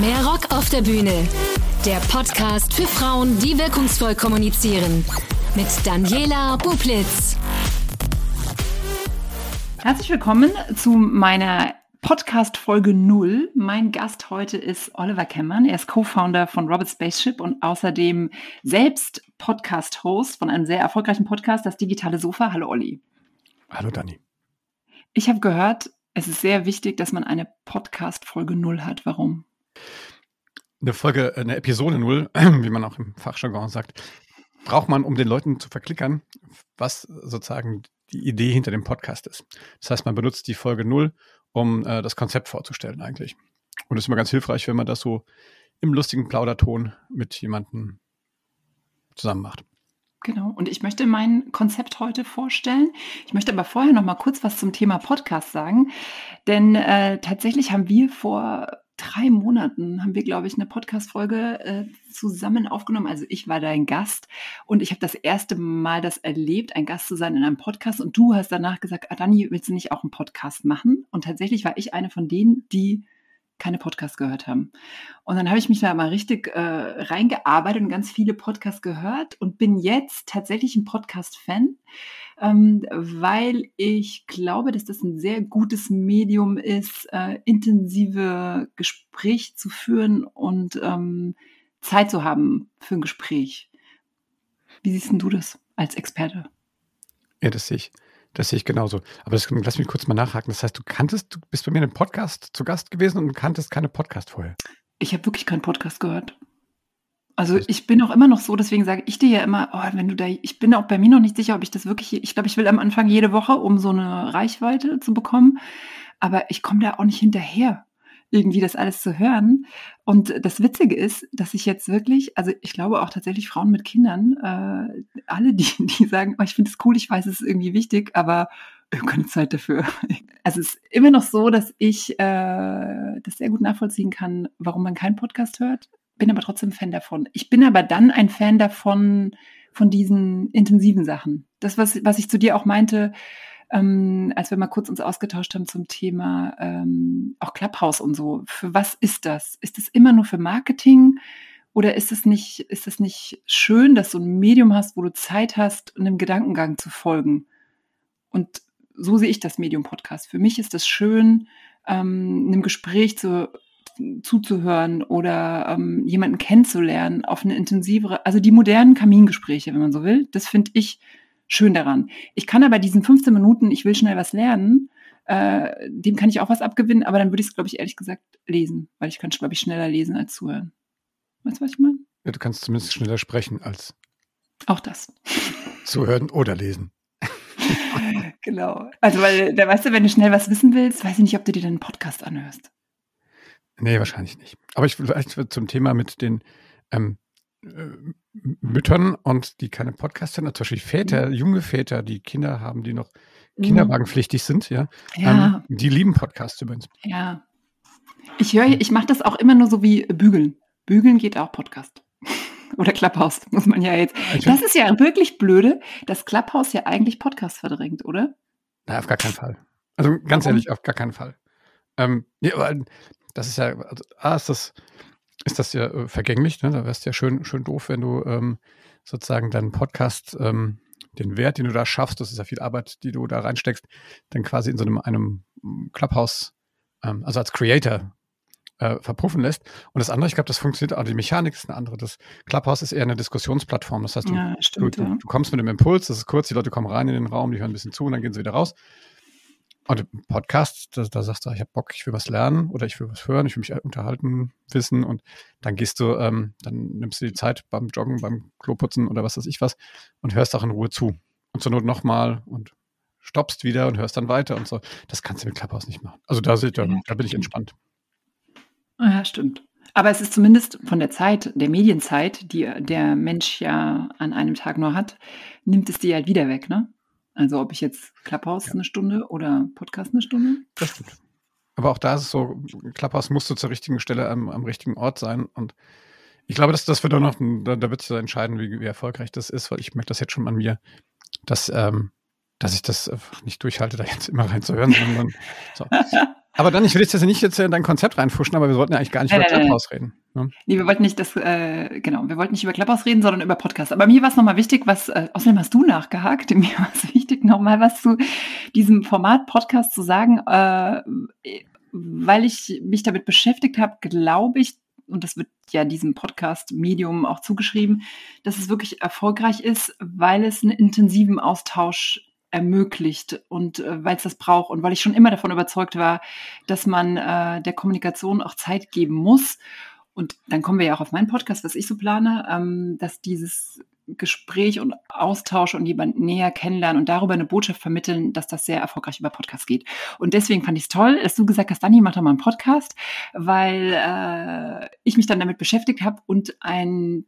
Mehr Rock auf der Bühne. Der Podcast für Frauen, die wirkungsvoll kommunizieren. Mit Daniela Bublitz. Herzlich willkommen zu meiner Podcast Folge 0. Mein Gast heute ist Oliver Kemmern. Er ist Co-Founder von Robert Spaceship und außerdem selbst Podcast-Host von einem sehr erfolgreichen Podcast, das Digitale Sofa. Hallo Olli. Hallo Dani. Ich habe gehört, es ist sehr wichtig, dass man eine Podcast Folge 0 hat. Warum? Eine Folge, eine Episode 0, wie man auch im Fachjargon sagt, braucht man, um den Leuten zu verklickern, was sozusagen die Idee hinter dem Podcast ist. Das heißt, man benutzt die Folge 0, um äh, das Konzept vorzustellen eigentlich. Und es ist immer ganz hilfreich, wenn man das so im lustigen Plauderton mit jemandem zusammen macht. Genau. Und ich möchte mein Konzept heute vorstellen. Ich möchte aber vorher noch mal kurz was zum Thema Podcast sagen, denn äh, tatsächlich haben wir vor drei Monaten haben wir, glaube ich, eine Podcast-Folge äh, zusammen aufgenommen. Also ich war dein Gast und ich habe das erste Mal das erlebt, ein Gast zu sein in einem Podcast. Und du hast danach gesagt, Adani, willst du nicht auch einen Podcast machen? Und tatsächlich war ich eine von denen, die keine Podcasts gehört haben. Und dann habe ich mich da mal richtig äh, reingearbeitet und ganz viele Podcasts gehört und bin jetzt tatsächlich ein Podcast-Fan, ähm, weil ich glaube, dass das ein sehr gutes Medium ist, äh, intensive Gespräche zu führen und ähm, Zeit zu haben für ein Gespräch. Wie siehst du das als Experte? Ja, das sehe ich. Das sehe ich genauso. Aber das, lass mich kurz mal nachhaken. Das heißt, du kanntest, du bist bei mir in einem Podcast zu Gast gewesen und kanntest keine Podcast vorher. Ich habe wirklich keinen Podcast gehört. Also ich bin auch immer noch so, deswegen sage ich dir ja immer, oh, wenn du da, ich bin auch bei mir noch nicht sicher, ob ich das wirklich, ich glaube, ich will am Anfang jede Woche, um so eine Reichweite zu bekommen, aber ich komme da auch nicht hinterher irgendwie das alles zu hören. Und das Witzige ist, dass ich jetzt wirklich, also ich glaube auch tatsächlich Frauen mit Kindern, äh, alle, die, die sagen, oh, ich finde es cool, ich weiß, es ist irgendwie wichtig, aber habe keine Zeit dafür. Also es ist immer noch so, dass ich äh, das sehr gut nachvollziehen kann, warum man keinen Podcast hört, bin aber trotzdem Fan davon. Ich bin aber dann ein Fan davon, von diesen intensiven Sachen. Das, was, was ich zu dir auch meinte, ähm, als wir mal kurz uns ausgetauscht haben zum Thema ähm, auch Clubhouse und so. Für was ist das? Ist es immer nur für Marketing? Oder ist es nicht, ist es nicht schön, dass du ein Medium hast, wo du Zeit hast, einem Gedankengang zu folgen? Und so sehe ich das Medium-Podcast. Für mich ist es schön, ähm, einem Gespräch zu, zuzuhören oder ähm, jemanden kennenzulernen auf eine intensivere, also die modernen Kamingespräche, wenn man so will, das finde ich schön daran. Ich kann aber diesen 15 Minuten, ich will schnell was lernen, äh, dem kann ich auch was abgewinnen, aber dann würde ich es, glaube ich, ehrlich gesagt lesen, weil ich kann, glaube ich, schneller lesen als zuhören. Weißt du, was ich meine? Ja, du kannst zumindest schneller sprechen als auch das. Zuhören oder lesen. genau. Also, weil, da weißt du, wenn du schnell was wissen willst, weiß ich nicht, ob du dir dann einen Podcast anhörst. Nee, wahrscheinlich nicht. Aber ich vielleicht zum Thema mit den ähm, äh, Müttern und die keine Podcasts hören, zum Beispiel Väter, mhm. junge Väter, die Kinder haben, die noch mhm. kinderwagenpflichtig sind, ja. ja. Ähm, die lieben Podcasts übrigens. Ja. Ich höre, ich mache das auch immer nur so wie Bügeln. Bügeln geht auch Podcast. Oder Clubhouse, muss man ja jetzt. Das ist ja wirklich blöde, dass Clubhouse ja eigentlich Podcast verdrängt, oder? Na, auf gar keinen Fall. Also ganz Warum? ehrlich, auf gar keinen Fall. Ähm, ja, aber das ist ja, also, A, ist das, ist das ja äh, vergänglich. Ne? Da wärst ja schön, schön doof, wenn du ähm, sozusagen deinen Podcast, ähm, den Wert, den du da schaffst, das ist ja viel Arbeit, die du da reinsteckst, dann quasi in so einem, einem Clubhouse, ähm, also als Creator äh, verpuffen lässt. Und das andere, ich glaube, das funktioniert, also die Mechanik ist eine andere. Das Clubhouse ist eher eine Diskussionsplattform. Das heißt, du, ja, stimmt, du, du, du, kommst mit einem Impuls, das ist kurz, die Leute kommen rein in den Raum, die hören ein bisschen zu und dann gehen sie wieder raus. Und Podcast, da, da sagst du, ich habe Bock, ich will was lernen oder ich will was hören, ich will mich unterhalten, wissen und dann gehst du, ähm, dann nimmst du die Zeit beim Joggen, beim Kloputzen oder was weiß ich was und hörst auch in Ruhe zu. Und zur Not nochmal und stoppst wieder und hörst dann weiter und so. Das kannst du mit Clubhouse nicht machen. Also da, da, da bin ich entspannt. Ah ja, stimmt. Aber es ist zumindest von der Zeit, der Medienzeit, die der Mensch ja an einem Tag nur hat, nimmt es dir halt wieder weg, ne? Also ob ich jetzt Clubhouse ja. eine Stunde oder Podcast eine Stunde. Das stimmt. Aber auch da ist es so, Clubhouse musst du zur richtigen Stelle am, am richtigen Ort sein. Und ich glaube, dass das wird auch noch, da, da wird es entscheiden, wie, wie, erfolgreich das ist, weil ich merke das jetzt schon an mir, dass, ähm, dass ich das nicht durchhalte, da jetzt immer reinzuhören, sondern so. Aber dann, ich will jetzt nicht jetzt in dein Konzept reinfuschen, aber wir sollten ja eigentlich gar nicht nein, über Clubhouse reden. Ne? Nee, wir wollten nicht das, äh, genau, wir wollten nicht über Clubhouse reden, sondern über Podcast. Aber mir war es nochmal wichtig, was, äh, außerdem hast du nachgehakt, mir war es wichtig, nochmal was zu diesem Format Podcast zu sagen, äh, weil ich mich damit beschäftigt habe, glaube ich, und das wird ja diesem Podcast-Medium auch zugeschrieben, dass es wirklich erfolgreich ist, weil es einen intensiven Austausch ermöglicht und äh, weil es das braucht und weil ich schon immer davon überzeugt war, dass man äh, der Kommunikation auch Zeit geben muss. Und dann kommen wir ja auch auf meinen Podcast, was ich so plane, ähm, dass dieses Gespräch und Austausch und jemand näher kennenlernen und darüber eine Botschaft vermitteln, dass das sehr erfolgreich über Podcast geht. Und deswegen fand ich es toll, dass du gesagt hast, Dani, mach doch mal einen Podcast, weil äh, ich mich dann damit beschäftigt habe und ein,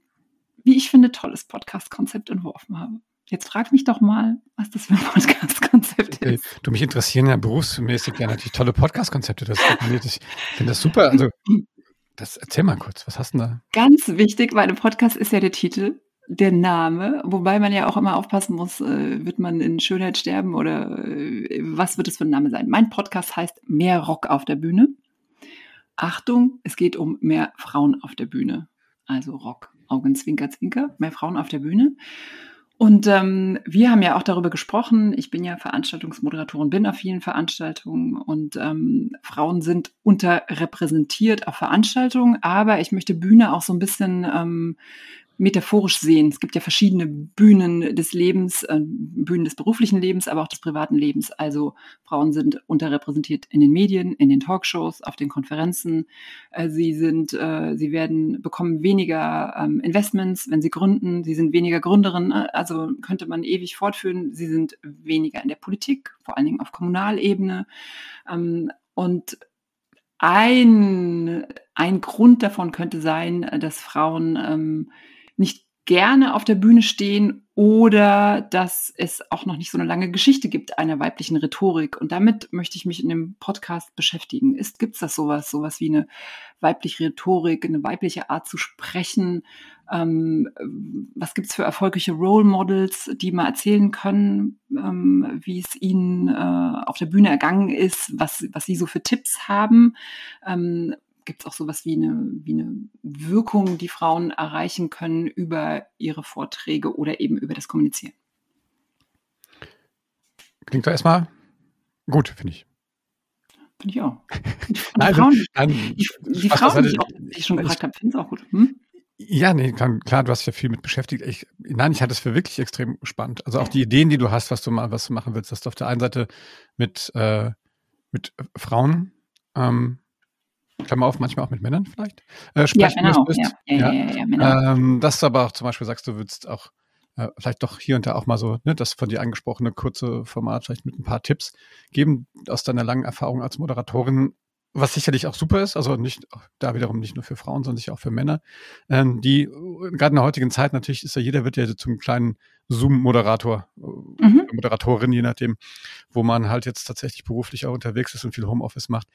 wie ich finde, tolles Podcast-Konzept entworfen habe. Jetzt frag mich doch mal, was das für ein Podcast-Konzept ist. Du, mich interessieren ja berufsmäßig ja natürlich tolle Podcast-Konzepte. ich finde das super. Also, das, erzähl mal kurz, was hast du da? Ganz wichtig, weil ein Podcast ist ja der Titel, der Name, wobei man ja auch immer aufpassen muss, äh, wird man in Schönheit sterben oder äh, was wird es für ein Name sein? Mein Podcast heißt Mehr Rock auf der Bühne. Achtung, es geht um mehr Frauen auf der Bühne. Also Rock, Augenzwinker, Zwinker, mehr Frauen auf der Bühne. Und ähm, wir haben ja auch darüber gesprochen. Ich bin ja Veranstaltungsmoderatorin, bin auf vielen Veranstaltungen und ähm, Frauen sind unterrepräsentiert auf Veranstaltungen, aber ich möchte Bühne auch so ein bisschen ähm, metaphorisch sehen. Es gibt ja verschiedene Bühnen des Lebens, äh, Bühnen des beruflichen Lebens, aber auch des privaten Lebens. Also Frauen sind unterrepräsentiert in den Medien, in den Talkshows, auf den Konferenzen. Äh, sie sind, äh, sie werden bekommen weniger ähm, Investments, wenn sie gründen. Sie sind weniger Gründerin. Äh, also könnte man ewig fortführen. Sie sind weniger in der Politik, vor allen Dingen auf Kommunalebene. Ähm, und ein, ein Grund davon könnte sein, dass Frauen ähm, nicht gerne auf der Bühne stehen oder dass es auch noch nicht so eine lange Geschichte gibt einer weiblichen Rhetorik. Und damit möchte ich mich in dem Podcast beschäftigen. Ist, gibt es das sowas, sowas wie eine weibliche Rhetorik, eine weibliche Art zu sprechen? Ähm, was gibt es für erfolgreiche Role Models, die mal erzählen können, ähm, wie es ihnen äh, auf der Bühne ergangen ist, was, was sie so für Tipps haben? Ähm, gibt es auch sowas wie eine, wie eine Wirkung, die Frauen erreichen können über ihre Vorträge oder eben über das Kommunizieren. Klingt doch erstmal gut, finde ich. Finde ich auch. Die, nein, also, Frauen, nein, die, die Frauen, die, auch, die ich schon gefragt habe, finden es auch gut. Hm? Ja, nee, klar, klar, du hast ja viel mit beschäftigt. Ich, nein, ich hatte es für wirklich extrem spannend. Also auch die Ideen, die du hast, was du mal, was du machen willst, dass du auf der einen Seite mit, äh, mit Frauen ähm, Klammer auf, manchmal auch mit Männern vielleicht, äh, sprechen ja, müsstest. Ja, ja. Ähm, dass du aber auch zum Beispiel sagst, du würdest auch äh, vielleicht doch hier und da auch mal so, ne, das von dir angesprochene kurze Format vielleicht mit ein paar Tipps geben aus deiner langen Erfahrung als Moderatorin, was sicherlich auch super ist, also nicht da wiederum nicht nur für Frauen, sondern sicher auch für Männer, ähm, die gerade in der heutigen Zeit natürlich ist ja jeder wird ja zum kleinen Zoom-Moderator, äh, mhm. Moderatorin, je nachdem, wo man halt jetzt tatsächlich beruflich auch unterwegs ist und viel Homeoffice macht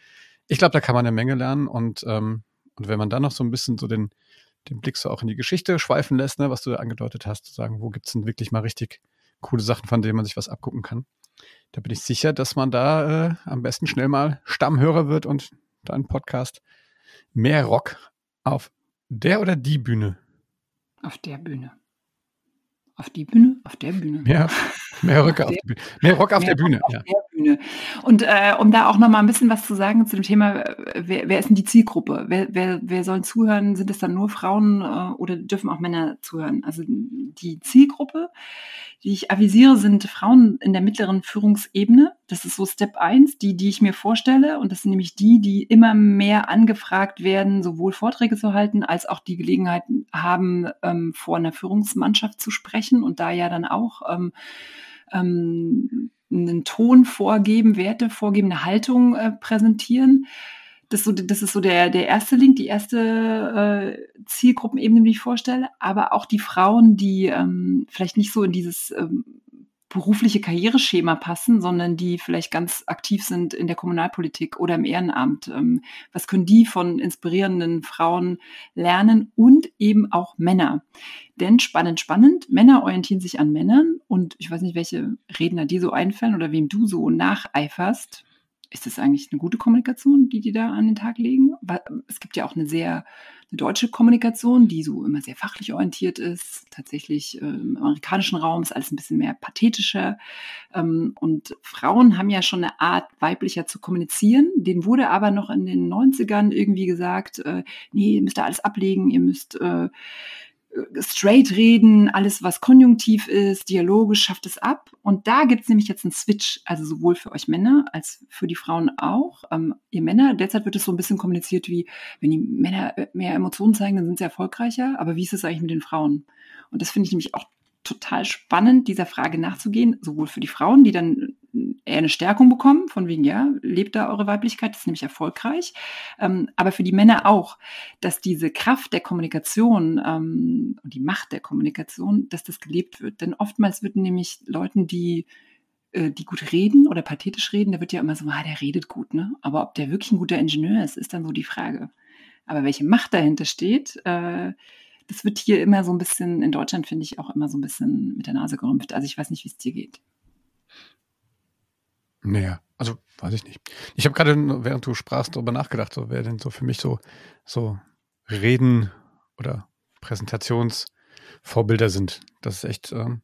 ich glaube, da kann man eine Menge lernen und, ähm, und wenn man dann noch so ein bisschen so den, den Blick so auch in die Geschichte schweifen lässt, ne, was du angedeutet hast, zu sagen, wo gibt's denn wirklich mal richtig coole Sachen, von denen man sich was abgucken kann. Da bin ich sicher, dass man da äh, am besten schnell mal Stammhörer wird und deinen Podcast mehr Rock auf der oder die Bühne. Auf der Bühne. Auf die Bühne? Auf der Bühne. Ja, mehr Rock auf, der Bühne. Mehr Rock auf der Bühne. Auf ja. der Bühne. Und äh, um da auch noch mal ein bisschen was zu sagen zu dem Thema, äh, wer, wer ist denn die Zielgruppe? Wer, wer, wer soll zuhören? Sind es dann nur Frauen äh, oder dürfen auch Männer zuhören? Also die Zielgruppe, die ich avisiere, sind Frauen in der mittleren Führungsebene. Das ist so Step 1, die, die ich mir vorstelle. Und das sind nämlich die, die immer mehr angefragt werden, sowohl Vorträge zu halten, als auch die Gelegenheit haben, ähm, vor einer Führungsmannschaft zu sprechen und da ja dann auch ähm, ähm, einen Ton vorgeben, Werte vorgeben, eine Haltung äh, präsentieren. Das, so, das ist so der, der erste Link, die erste äh, Zielgruppenebene, die ich vorstelle. Aber auch die Frauen, die ähm, vielleicht nicht so in dieses ähm, berufliche Karriereschema passen, sondern die vielleicht ganz aktiv sind in der Kommunalpolitik oder im Ehrenamt. Ähm, was können die von inspirierenden Frauen lernen und eben auch Männer? Denn spannend, spannend, Männer orientieren sich an Männern und ich weiß nicht, welche Redner dir so einfallen oder wem du so nacheiferst. Ist das eigentlich eine gute Kommunikation, die die da an den Tag legen? Weil es gibt ja auch eine sehr eine deutsche Kommunikation, die so immer sehr fachlich orientiert ist. Tatsächlich äh, im amerikanischen Raum ist alles ein bisschen mehr pathetischer. Ähm, und Frauen haben ja schon eine Art, weiblicher zu kommunizieren. Den wurde aber noch in den 90ern irgendwie gesagt, äh, nee, ihr müsst da alles ablegen, ihr müsst äh, straight reden, alles, was konjunktiv ist, dialogisch, schafft es ab. Und da gibt es nämlich jetzt einen Switch, also sowohl für euch Männer als für die Frauen auch. Ähm, ihr Männer, derzeit wird es so ein bisschen kommuniziert wie, wenn die Männer mehr Emotionen zeigen, dann sind sie erfolgreicher. Aber wie ist es eigentlich mit den Frauen? Und das finde ich nämlich auch total spannend, dieser Frage nachzugehen, sowohl für die Frauen, die dann eher eine Stärkung bekommen, von wegen, ja, lebt da eure Weiblichkeit, das ist nämlich erfolgreich, ähm, aber für die Männer auch, dass diese Kraft der Kommunikation ähm, und die Macht der Kommunikation, dass das gelebt wird. Denn oftmals wird nämlich Leuten, die äh, die gut reden oder pathetisch reden, da wird ja immer so, ah, der redet gut, ne? Aber ob der wirklich ein guter Ingenieur ist, ist dann so die Frage. Aber welche Macht dahinter steht, äh, das wird hier immer so ein bisschen, in Deutschland finde ich auch immer so ein bisschen mit der Nase gerümpft. Also ich weiß nicht, wie es dir geht. Naja, also weiß ich nicht. Ich habe gerade, während du sprachst, darüber nachgedacht, so wer denn so für mich so, so Reden oder Präsentationsvorbilder sind. Das ist echt. Ähm,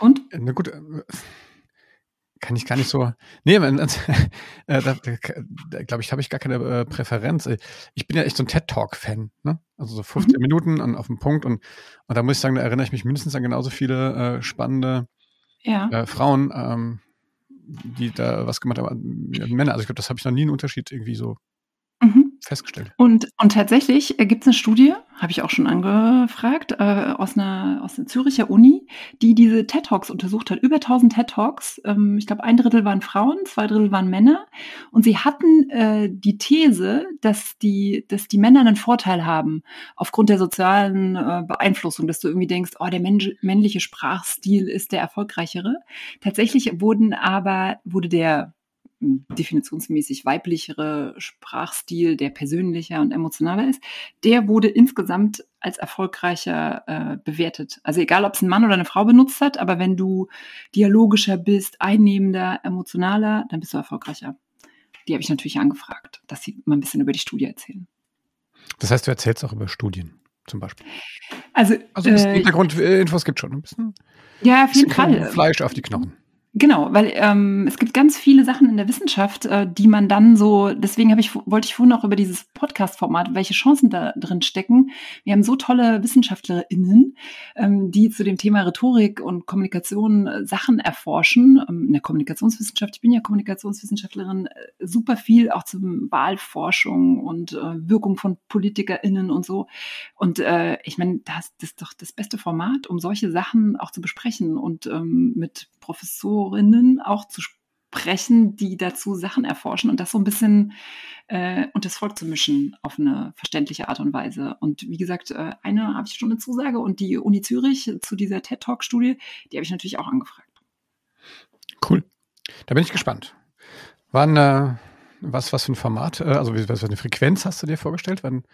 Und? Eine gute. Äh, kann ich gar nicht so. Nee, äh, da, da, glaube ich, habe ich gar keine äh, Präferenz. Ich bin ja echt so ein TED-Talk-Fan, ne? Also so 15 mhm. Minuten an, auf dem Punkt und, und da muss ich sagen, da erinnere ich mich mindestens an genauso viele äh, spannende ja. äh, Frauen, ähm, die da was gemacht haben, Männer. Also ich glaube, das habe ich noch nie einen Unterschied irgendwie so. Festgestellt. Und, und tatsächlich äh, gibt es eine Studie, habe ich auch schon angefragt, äh, aus, einer, aus einer Züricher Uni, die diese TED Talks untersucht hat. Über 1000 TED Talks. Ähm, ich glaube, ein Drittel waren Frauen, zwei Drittel waren Männer. Und sie hatten äh, die These, dass die, dass die Männer einen Vorteil haben aufgrund der sozialen äh, Beeinflussung, dass du irgendwie denkst, oh, der männliche Sprachstil ist der erfolgreichere. Tatsächlich wurden aber, wurde der definitionsmäßig weiblichere Sprachstil, der persönlicher und emotionaler ist, der wurde insgesamt als erfolgreicher äh, bewertet. Also egal, ob es ein Mann oder eine Frau benutzt hat, aber wenn du dialogischer bist, einnehmender, emotionaler, dann bist du erfolgreicher. Die habe ich natürlich angefragt, dass sie mal ein bisschen über die Studie erzählen. Das heißt, du erzählst auch über Studien zum Beispiel. Also, also äh, Hintergrundinfos gibt schon ein bisschen. Ja, auf jeden Fall. Fleisch auf die Knochen. Genau, weil ähm, es gibt ganz viele Sachen in der Wissenschaft, äh, die man dann so, deswegen ich, wollte ich vorhin auch über dieses Podcast-Format, welche Chancen da drin stecken. Wir haben so tolle WissenschaftlerInnen, ähm, die zu dem Thema Rhetorik und Kommunikation äh, Sachen erforschen. Ähm, in der Kommunikationswissenschaft, ich bin ja Kommunikationswissenschaftlerin, äh, super viel auch zum Wahlforschung und äh, Wirkung von PolitikerInnen und so. Und äh, ich meine, das, das ist doch das beste Format, um solche Sachen auch zu besprechen und ähm, mit Professorinnen auch zu sprechen, die dazu Sachen erforschen und das so ein bisschen äh, und das Volk zu mischen auf eine verständliche Art und Weise. Und wie gesagt, äh, eine habe ich schon eine Zusage und die Uni Zürich zu dieser TED Talk Studie, die habe ich natürlich auch angefragt. Cool. Da bin ich gespannt. Wann, äh, was, was für ein Format, äh, also was für eine Frequenz hast du dir vorgestellt? Wann,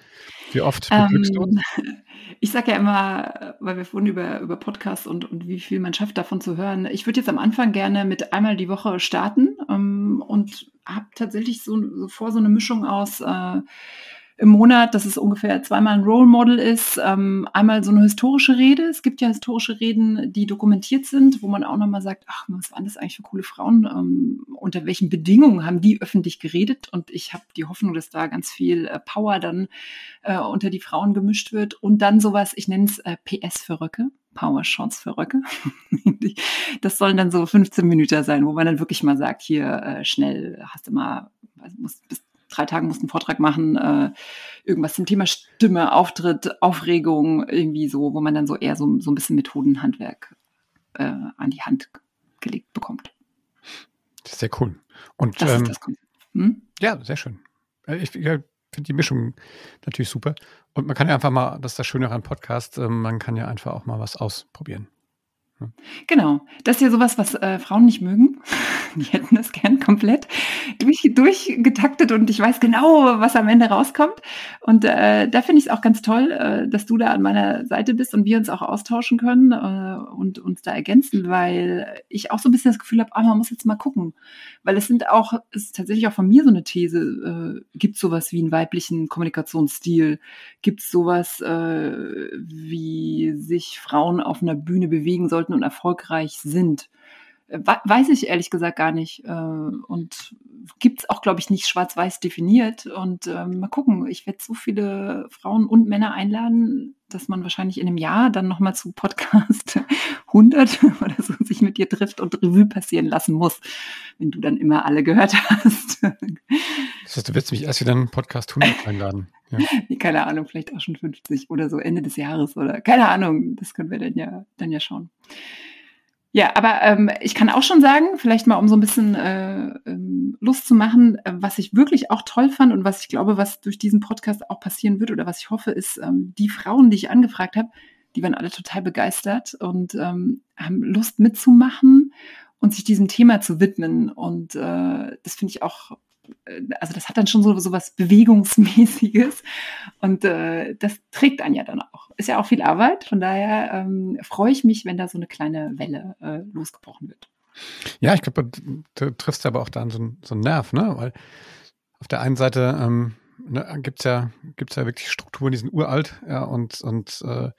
wie oft beglückst ähm, du Ich sage ja immer, weil wir vorhin über, über Podcasts und, und wie viel man schafft, davon zu hören. Ich würde jetzt am Anfang gerne mit einmal die Woche starten ähm, und habe tatsächlich so, so vor, so eine Mischung aus äh, im Monat, dass es ungefähr zweimal ein Role Model ist. Ähm, einmal so eine historische Rede. Es gibt ja historische Reden, die dokumentiert sind, wo man auch nochmal sagt, ach, was waren das eigentlich für coole Frauen? Ähm, unter welchen Bedingungen haben die öffentlich geredet? Und ich habe die Hoffnung, dass da ganz viel äh, Power dann äh, unter die Frauen gemischt wird. Und dann sowas, ich nenne es äh, PS für Röcke. Power Shots für Röcke. das sollen dann so 15 Minuten sein, wo man dann wirklich mal sagt, hier äh, schnell hast du mal, musst, bist drei Tagen musst einen Vortrag machen, äh, irgendwas zum Thema Stimme, Auftritt, Aufregung, irgendwie so, wo man dann so eher so, so ein bisschen Methodenhandwerk äh, an die Hand gelegt bekommt. Das ist sehr cool. Und das ähm, das hm? ja, sehr schön. Äh, ich, ich finde die Mischung natürlich super. Und man kann ja einfach mal, das ist das Schöne an Podcast, äh, man kann ja einfach auch mal was ausprobieren. Genau. Das ist ja sowas, was äh, Frauen nicht mögen. die hätten das gern komplett durch, durchgetaktet und ich weiß genau, was am Ende rauskommt. Und äh, da finde ich es auch ganz toll, äh, dass du da an meiner Seite bist und wir uns auch austauschen können äh, und uns da ergänzen, weil ich auch so ein bisschen das Gefühl habe, ah, man muss jetzt mal gucken. Weil es sind auch, es ist tatsächlich auch von mir so eine These, äh, gibt sowas wie einen weiblichen Kommunikationsstil? Gibt es sowas, äh, wie sich Frauen auf einer Bühne bewegen sollten und erfolgreich sind? Weiß ich ehrlich gesagt gar nicht. Äh, und gibt es auch, glaube ich, nicht schwarz-weiß definiert. Und ähm, mal gucken, ich werde so viele Frauen und Männer einladen, dass man wahrscheinlich in einem Jahr dann nochmal zu Podcast 100 oder so sich mit dir trifft und Revue passieren lassen muss, wenn du dann immer alle gehört hast. Das heißt, du willst mich erst wieder in Podcast 100 einladen. Ja. Keine Ahnung, vielleicht auch schon 50 oder so Ende des Jahres oder keine Ahnung. Das können wir dann ja, dann ja schauen. Ja, aber ähm, ich kann auch schon sagen, vielleicht mal um so ein bisschen äh, ähm, Lust zu machen, äh, was ich wirklich auch toll fand und was ich glaube, was durch diesen Podcast auch passieren wird oder was ich hoffe, ist, ähm, die Frauen, die ich angefragt habe, die waren alle total begeistert und ähm, haben Lust mitzumachen und sich diesem Thema zu widmen. Und äh, das finde ich auch also das hat dann schon so, so was Bewegungsmäßiges und äh, das trägt einen ja dann auch. Ist ja auch viel Arbeit, von daher ähm, freue ich mich, wenn da so eine kleine Welle äh, losgebrochen wird. Ja, ich glaube, du triffst aber auch da so, so einen Nerv, ne? Weil auf der einen Seite ähm, ne, gibt es ja, gibt's ja wirklich Strukturen, die sind uralt, ja, und, und äh,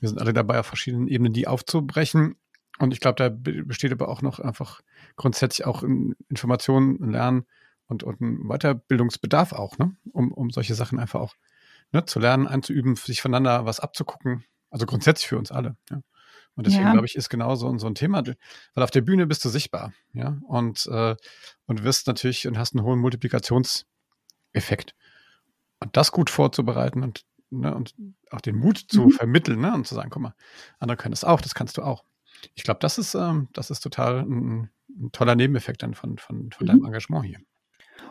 wir sind alle dabei, auf verschiedenen Ebenen die aufzubrechen. Und ich glaube, da besteht aber auch noch einfach grundsätzlich auch Informationen, Lernen und, und ein Weiterbildungsbedarf auch, ne? um, um solche Sachen einfach auch ne, zu lernen, einzuüben, sich voneinander was abzugucken. Also grundsätzlich für uns alle. Ja. Und deswegen, ja. glaube ich, ist genau so, so ein Thema, weil auf der Bühne bist du sichtbar, ja, und, äh, und wirst natürlich und hast einen hohen Multiplikationseffekt. Und das gut vorzubereiten und, ne, und auch den Mut zu mhm. vermitteln, ne, und zu sagen, guck mal, andere können das auch, das kannst du auch. Ich glaube, das ist, ähm, das ist total ein, ein, toller Nebeneffekt dann von, von, von mhm. deinem Engagement hier.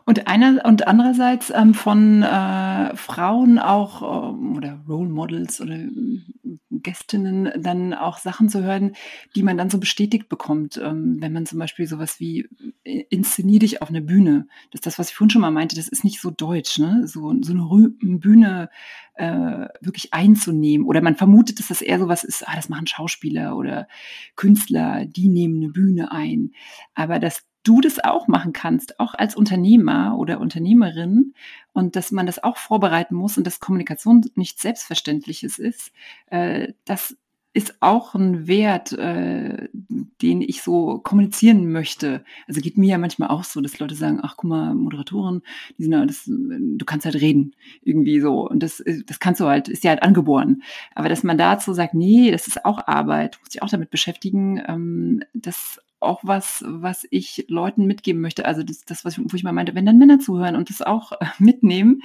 Und einer und andererseits ähm, von äh, Frauen auch ähm, oder Role Models oder äh, Gästinnen dann auch Sachen zu hören, die man dann so bestätigt bekommt, ähm, wenn man zum Beispiel sowas wie äh, inszenier dich auf einer Bühne. Das ist das, was ich vorhin schon mal meinte, das ist nicht so deutsch, ne? So, so eine Rü Bühne äh, wirklich einzunehmen. Oder man vermutet, dass das eher sowas ist, ah, das machen Schauspieler oder Künstler, die nehmen eine Bühne ein. Aber das du das auch machen kannst, auch als Unternehmer oder Unternehmerin und dass man das auch vorbereiten muss und dass Kommunikation nichts Selbstverständliches ist, äh, das ist auch ein Wert, äh, den ich so kommunizieren möchte. Also geht mir ja manchmal auch so, dass Leute sagen, ach guck mal, Moderatoren, die sind ja, das, du kannst halt reden, irgendwie so. Und das, das kannst du halt, ist ja halt angeboren. Aber dass man dazu sagt, nee, das ist auch Arbeit, muss dich auch damit beschäftigen, ähm, das auch was, was ich Leuten mitgeben möchte. Also das, das was ich, wo ich mal meinte, wenn dann Männer zuhören und das auch äh, mitnehmen,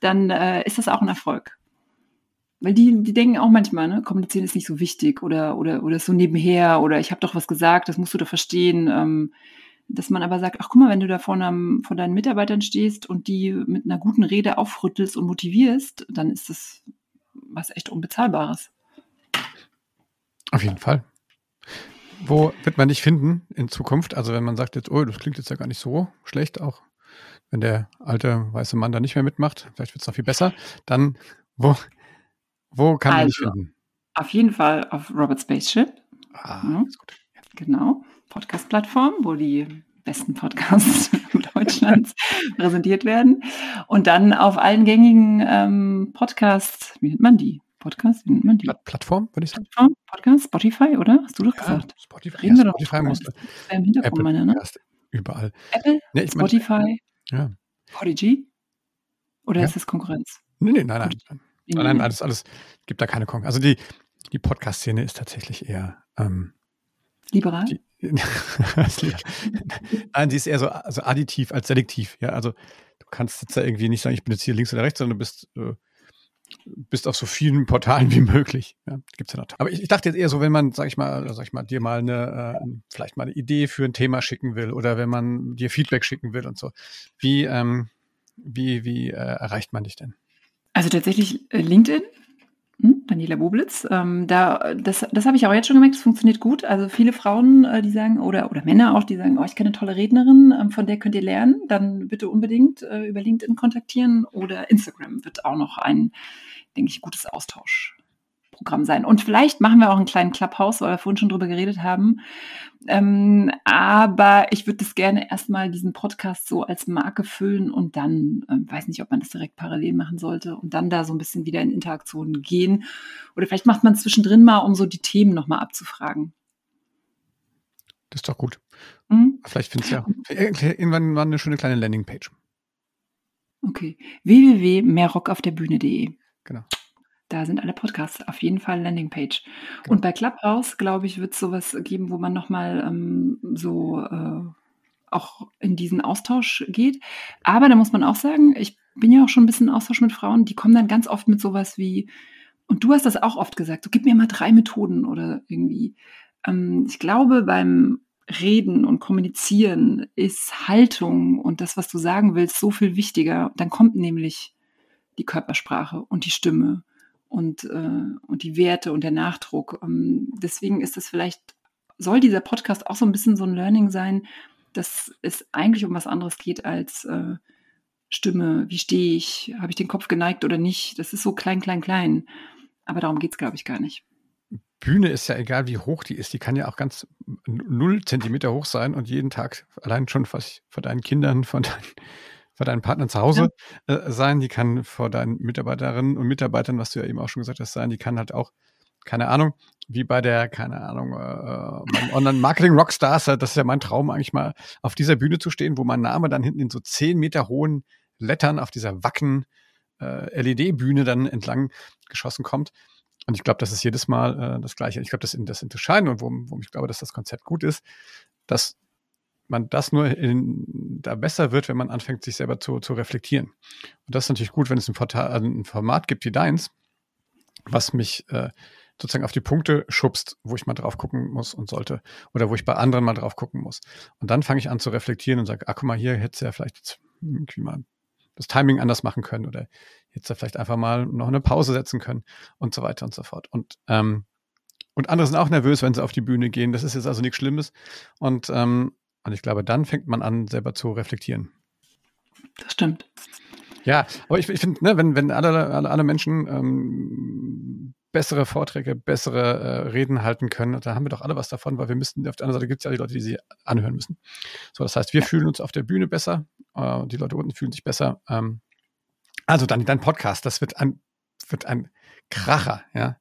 dann äh, ist das auch ein Erfolg. Weil die, die denken auch manchmal, ne, kommunizieren ist nicht so wichtig oder, oder, oder so nebenher oder ich habe doch was gesagt, das musst du doch verstehen. Ähm, dass man aber sagt, ach guck mal, wenn du da vor, einem, vor deinen Mitarbeitern stehst und die mit einer guten Rede aufrüttelst und motivierst, dann ist das was echt Unbezahlbares. Auf jeden Fall. Wo wird man dich finden in Zukunft? Also wenn man sagt jetzt, oh, das klingt jetzt ja gar nicht so schlecht, auch wenn der alte weiße Mann da nicht mehr mitmacht, vielleicht wird es noch viel besser, dann wo, wo kann also, man dich finden? Auf jeden Fall auf Robert Spaceship. Ah, ja. ist gut. Genau, Podcast-Plattform, wo die besten Podcasts Deutschlands präsentiert werden. Und dann auf allen gängigen ähm, Podcasts, wie nennt man die? Podcast, wie nennt man die? Plattform, würde ich sagen. Plattform, Podcast, Spotify, oder? Hast du doch ja, gesagt. Spotify, Reden ja, wir Spotify doch musste. Im Hintergrund Apple, meine, ne? Überall. Apple, nee, Spotify, ja. Podigy? Oder ja. ist das Konkurrenz? Nee, nee, nein, nein. Nein, nein, nein alles, alles, gibt da keine Konkurrenz. Also die, die Podcast-Szene ist tatsächlich eher ähm, liberal. Die, nein, sie ist eher so also additiv als selektiv. Ja, also du kannst jetzt da irgendwie nicht sagen, ich bin jetzt hier links oder rechts, sondern du bist äh, bist auf so vielen Portalen wie möglich. Ja, gibt's ja noch. Aber ich, ich, dachte jetzt eher so, wenn man, sag ich mal, sag ich mal, dir mal eine, äh, vielleicht mal eine Idee für ein Thema schicken will oder wenn man dir Feedback schicken will und so. Wie, ähm, wie, wie äh, erreicht man dich denn? Also tatsächlich äh, LinkedIn. Hm? Daniela Boblitz. Ähm, da, das das habe ich auch jetzt schon gemerkt, es funktioniert gut. Also viele Frauen, äh, die sagen, oder, oder Männer auch, die sagen, oh, ich kenne eine tolle Rednerin, ähm, von der könnt ihr lernen. Dann bitte unbedingt äh, über LinkedIn kontaktieren oder Instagram wird auch noch ein, denke ich, gutes Austausch. Programm sein. Und vielleicht machen wir auch einen kleinen Clubhouse, weil wir vorhin schon drüber geredet haben. Ähm, aber ich würde das gerne erstmal diesen Podcast so als Marke füllen und dann, ähm, weiß nicht, ob man das direkt parallel machen sollte und dann da so ein bisschen wieder in Interaktionen gehen. Oder vielleicht macht man zwischendrin mal, um so die Themen nochmal abzufragen. Das ist doch gut. Mhm. Vielleicht findest du ja irgendwann mal eine schöne kleine Landingpage. Okay. www.mehrrockaufderbühne.de. Genau. Da sind alle Podcasts, auf jeden Fall Landingpage. Genau. Und bei Clubhouse, glaube ich, wird es sowas geben, wo man nochmal ähm, so äh, auch in diesen Austausch geht. Aber da muss man auch sagen, ich bin ja auch schon ein bisschen in Austausch mit Frauen, die kommen dann ganz oft mit sowas wie, und du hast das auch oft gesagt, so gib mir mal drei Methoden oder irgendwie. Ähm, ich glaube, beim Reden und Kommunizieren ist Haltung und das, was du sagen willst, so viel wichtiger. Dann kommt nämlich die Körpersprache und die Stimme und, äh, und die Werte und der Nachdruck. Ähm, deswegen ist es vielleicht, soll dieser Podcast auch so ein bisschen so ein Learning sein, dass es eigentlich um was anderes geht als äh, Stimme, wie stehe ich, habe ich den Kopf geneigt oder nicht. Das ist so klein, klein, klein. Aber darum geht es, glaube ich, gar nicht. Bühne ist ja egal, wie hoch die ist. Die kann ja auch ganz null Zentimeter hoch sein und jeden Tag allein schon fast vor deinen Kindern, von deinen vor deinen Partnern zu Hause äh, sein, die kann vor deinen Mitarbeiterinnen und Mitarbeitern, was du ja eben auch schon gesagt hast, sein, die kann halt auch, keine Ahnung, wie bei der, keine Ahnung, äh, Online-Marketing-Rockstars, das ist ja mein Traum eigentlich mal, auf dieser Bühne zu stehen, wo mein Name dann hinten in so zehn Meter hohen Lettern auf dieser wacken äh, LED-Bühne dann entlang geschossen kommt. Und ich glaube, das ist jedes Mal äh, das Gleiche. Ich glaube, das, das Entscheidende und warum, warum ich glaube, dass das Konzept gut ist, dass man das nur in, da besser wird, wenn man anfängt, sich selber zu, zu reflektieren. Und das ist natürlich gut, wenn es ein, Portal, also ein Format gibt wie deins, was mich äh, sozusagen auf die Punkte schubst, wo ich mal drauf gucken muss und sollte oder wo ich bei anderen mal drauf gucken muss. Und dann fange ich an zu reflektieren und sage, ah, guck mal, hier hätte ja vielleicht irgendwie mal das Timing anders machen können oder jetzt vielleicht einfach mal noch eine Pause setzen können und so weiter und so fort. Und ähm, und andere sind auch nervös, wenn sie auf die Bühne gehen. Das ist jetzt also nichts Schlimmes. Und ähm, und ich glaube, dann fängt man an, selber zu reflektieren. Das stimmt. Ja, aber ich, ich finde, ne, wenn, wenn alle, alle, alle Menschen ähm, bessere Vorträge, bessere äh, Reden halten können, da haben wir doch alle was davon, weil wir müssen, auf der anderen Seite gibt es ja die Leute, die sie anhören müssen. So, das heißt, wir ja. fühlen uns auf der Bühne besser, äh, die Leute unten fühlen sich besser. Ähm, also dann dein Podcast, das wird ein, wird ein Kracher, ja.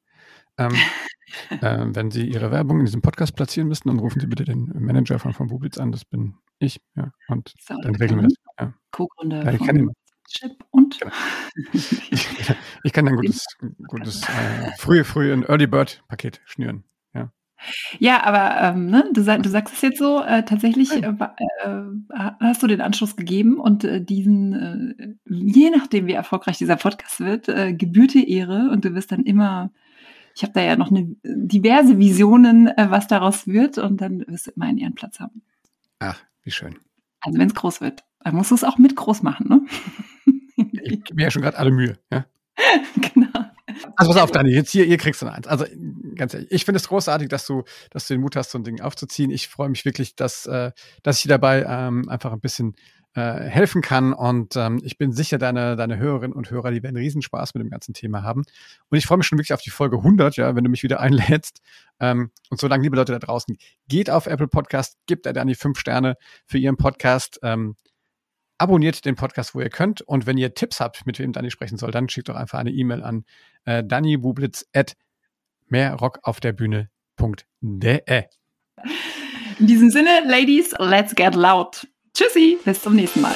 Ähm, äh, wenn Sie Ihre Werbung in diesem Podcast platzieren müssen, dann rufen Sie bitte den Manager von, von Bublitz an. Das bin ich. Ja, und so, dann regeln wir das. Ja. Co-Gründer ja, ich kann ihn, Chip und? Genau. Ich, ich, kann ein gutes, gutes äh, frühe, frühe ein Early Bird Paket schnüren. Ja. Ja, aber ähm, ne, du, sag, du, sagst es jetzt so, äh, tatsächlich äh, äh, hast du den Anschluss gegeben und äh, diesen, äh, je nachdem wie erfolgreich dieser Podcast wird, äh, gebührt dir Ehre und du wirst dann immer ich habe da ja noch eine, diverse Visionen, äh, was daraus wird und dann wirst du immer einen Ehrenplatz haben. Ach, wie schön. Also wenn es groß wird, dann musst du es auch mit groß machen, ne? ich gebe mir ja schon gerade alle Mühe, ja? Also pass auf, Dani, jetzt hier, ihr kriegst du eins. Also ganz ehrlich, ich finde es großartig, dass du, dass du den Mut hast, so ein Ding aufzuziehen. Ich freue mich wirklich, dass, äh, dass ich dir dabei ähm, einfach ein bisschen äh, helfen kann. Und ähm, ich bin sicher, deine, deine Hörerinnen und Hörer, die werden Riesenspaß mit dem ganzen Thema haben. Und ich freue mich schon wirklich auf die Folge 100, ja, wenn du mich wieder einlädst. Ähm, und so lange, liebe Leute da draußen, geht auf Apple Podcast, gebt da dann die fünf Sterne für ihren Podcast. Ähm, abonniert den Podcast, wo ihr könnt. Und wenn ihr Tipps habt, mit wem Dani sprechen soll, dann schickt doch einfach eine E-Mail an äh, dannybublitz at mehrrockaufderbühne.de. In diesem Sinne, Ladies, let's get loud. Tschüssi, bis zum nächsten Mal.